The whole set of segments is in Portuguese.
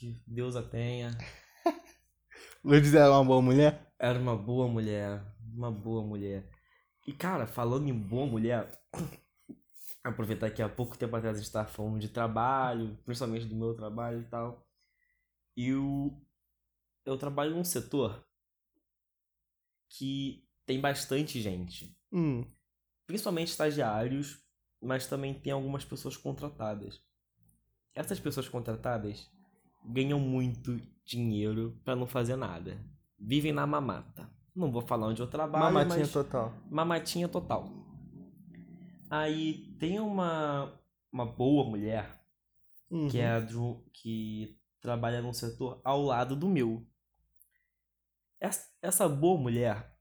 que Deus a tenha. Lourdes é uma boa mulher? Era uma boa mulher. Uma boa mulher. E, cara, falando em boa mulher, aproveitar que há pouco tempo atrás a gente estava falando de trabalho, principalmente do meu trabalho e tal. E eu, eu trabalho num setor que tem bastante gente. Hum. Principalmente estagiários, mas também tem algumas pessoas contratadas. Essas pessoas contratadas ganham muito dinheiro para não fazer nada. Vivem na mamata. Não vou falar onde eu trabalho, Mamatinha total. mamatinha total. Aí tem uma uma boa mulher Uhum. que é a do, que trabalha num setor ao lado do meu. Essa, essa boa mulher,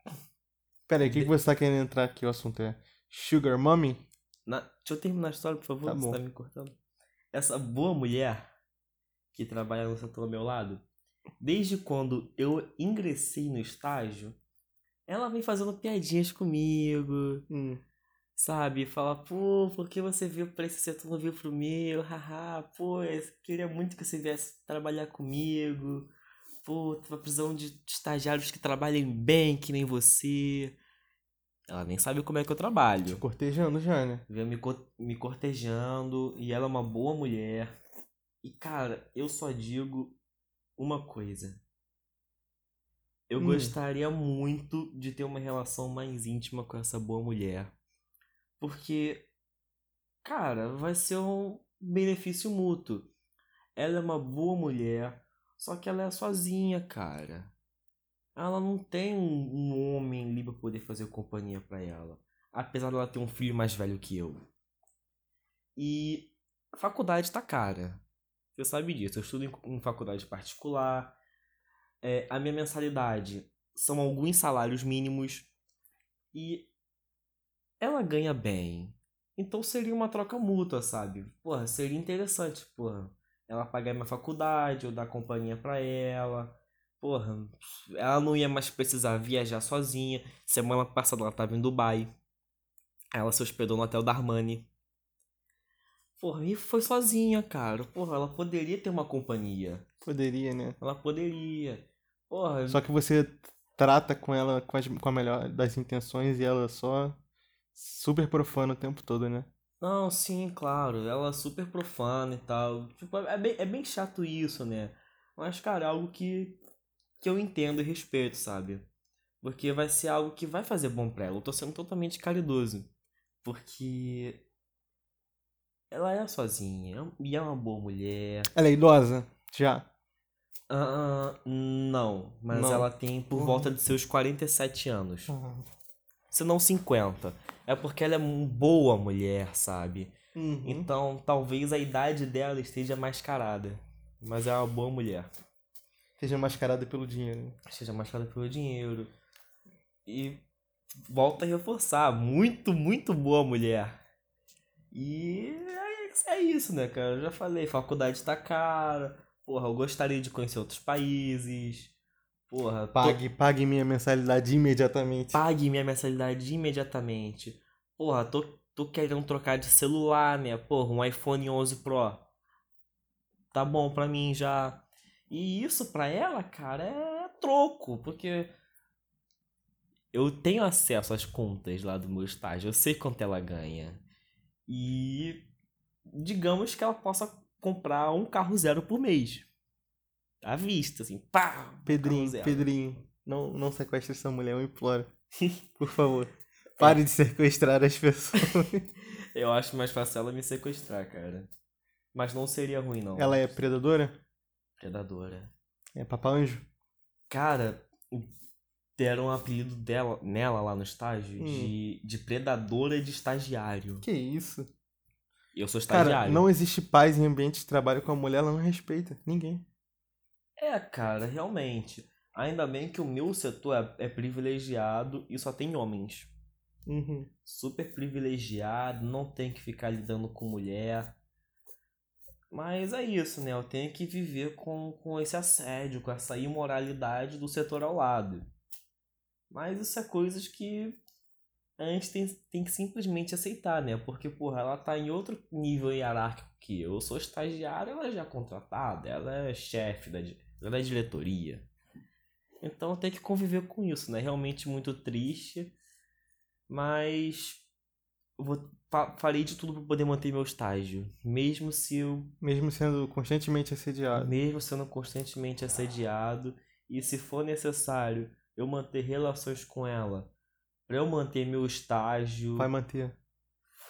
Pera aí, o que, que você tá querendo entrar aqui? O assunto é Sugar Mommy? na, deixa eu terminar a história, por favor, Tá você bom. tá me cortando. Essa boa mulher que trabalha no setor ao meu lado, desde quando eu ingressei no estágio, ela vem fazendo piadinhas comigo, Hum. sabe? Fala, pô, por que você veio pra esse setor, não veio pro meu? Haha, pô, eu queria muito que você viesse trabalhar comigo. Pô, tava precisando de estagiários que trabalhem bem, que nem você. Ela nem sabe como é que eu trabalho. Cortejando já, né? Veio me, co- me cortejando e ela é uma boa mulher. E, cara, eu só digo uma coisa. Eu Hum. gostaria muito de ter uma relação mais íntima com essa boa mulher. Porque, cara, vai ser um benefício mútuo. Ela é uma boa mulher, só que ela é sozinha, cara. Ela não tem um, um homem ali pra poder fazer companhia pra ela. Apesar dela ter um filho mais velho que eu. E a faculdade tá cara. Você sabe disso. Eu estudo em, em faculdade particular. É, a minha mensalidade são alguns salários mínimos. E ela ganha bem. Então seria uma troca mútua, sabe? Porra, seria interessante, porra. Ela pagar minha faculdade, eu dar companhia pra ela. Porra, ela não ia mais precisar viajar sozinha. Semana passada ela tava em Dubai. Ela se hospedou no hotel da Armani. Porra, e foi sozinha, cara. Porra, ela poderia ter uma companhia. Poderia, né? Ela poderia. Porra, Só que você trata com ela com, as- com a melhor das intenções e ela só super profana o tempo todo, né? Não, sim, claro. Ela é super profana e tal. Tipo, é bem, é bem chato isso, né? Mas, cara, é algo que, que eu entendo e respeito, sabe? Porque vai ser algo que vai fazer bom pra ela. Eu tô sendo totalmente caridoso. Porque ela é sozinha e é uma boa mulher. Ela é idosa? Já. Ah, não, mas Não. ela tem por Uhum. volta de seus 47 anos. Se não 50. É porque ela é uma boa mulher, sabe? Uhum. Então, talvez a idade dela esteja mascarada. Mas é uma boa mulher. Seja mascarada pelo dinheiro. Esteja mascarada pelo dinheiro. E volta a reforçar. Muito, muito boa mulher. E é, isso, né, cara? Eu já falei, faculdade tá cara. Porra, eu gostaria de conhecer outros países. Porra, tô- Pague, pague minha mensalidade imediatamente. pague minha mensalidade imediatamente. Porra, tô, tô querendo trocar de celular, né? Porra, um iPhone 11 Pro. Tá bom pra mim já. E isso pra ela, cara, é troco, porque eu tenho acesso às contas lá do meu estágio, eu sei quanto ela ganha. E digamos que ela possa comprar um carro zero por mês. À vista, assim, pá! Pedrinho. Pedrinho, não, não sequestre essa mulher, eu imploro. Por favor. Pare de sequestrar as pessoas. Eu acho mais fácil ela me sequestrar, cara. Mas não seria ruim, não. Ela é predadora? predadora. É papaanjo? Cara, deram um apelido dela, nela lá no estágio Hum. de, de predadora de estagiário. Que isso? Eu sou Cara, estagiário. não existe paz em ambiente de trabalho com a mulher, ela não respeita ninguém. É, cara, realmente. Ainda bem que o meu setor é, é privilegiado e só tem homens. Uhum. Super privilegiado, não tem que ficar lidando com mulher. Mas é isso, né? Eu tenho que viver com, com esse assédio, com essa imoralidade do setor ao lado. Mas isso é coisas que a gente tem, tem que simplesmente aceitar, né? Porque, porra, ela tá em outro nível hierárquico que eu. Eu sou estagiário, ela já é contratada, ela é chefe da, ela é diretoria. Então tem que conviver com isso, né? Realmente muito triste, mas vou, fa farei de tudo para poder manter meu estágio, mesmo se eu mesmo sendo constantemente assediado, mesmo sendo constantemente assediado e se for necessário eu manter relações com ela para eu manter meu estágio. Vai manter.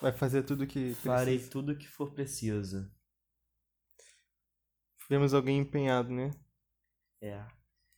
Vai fazer tudo que Farei precisa. tudo que for preciso. Vemos alguém empenhado, né? É.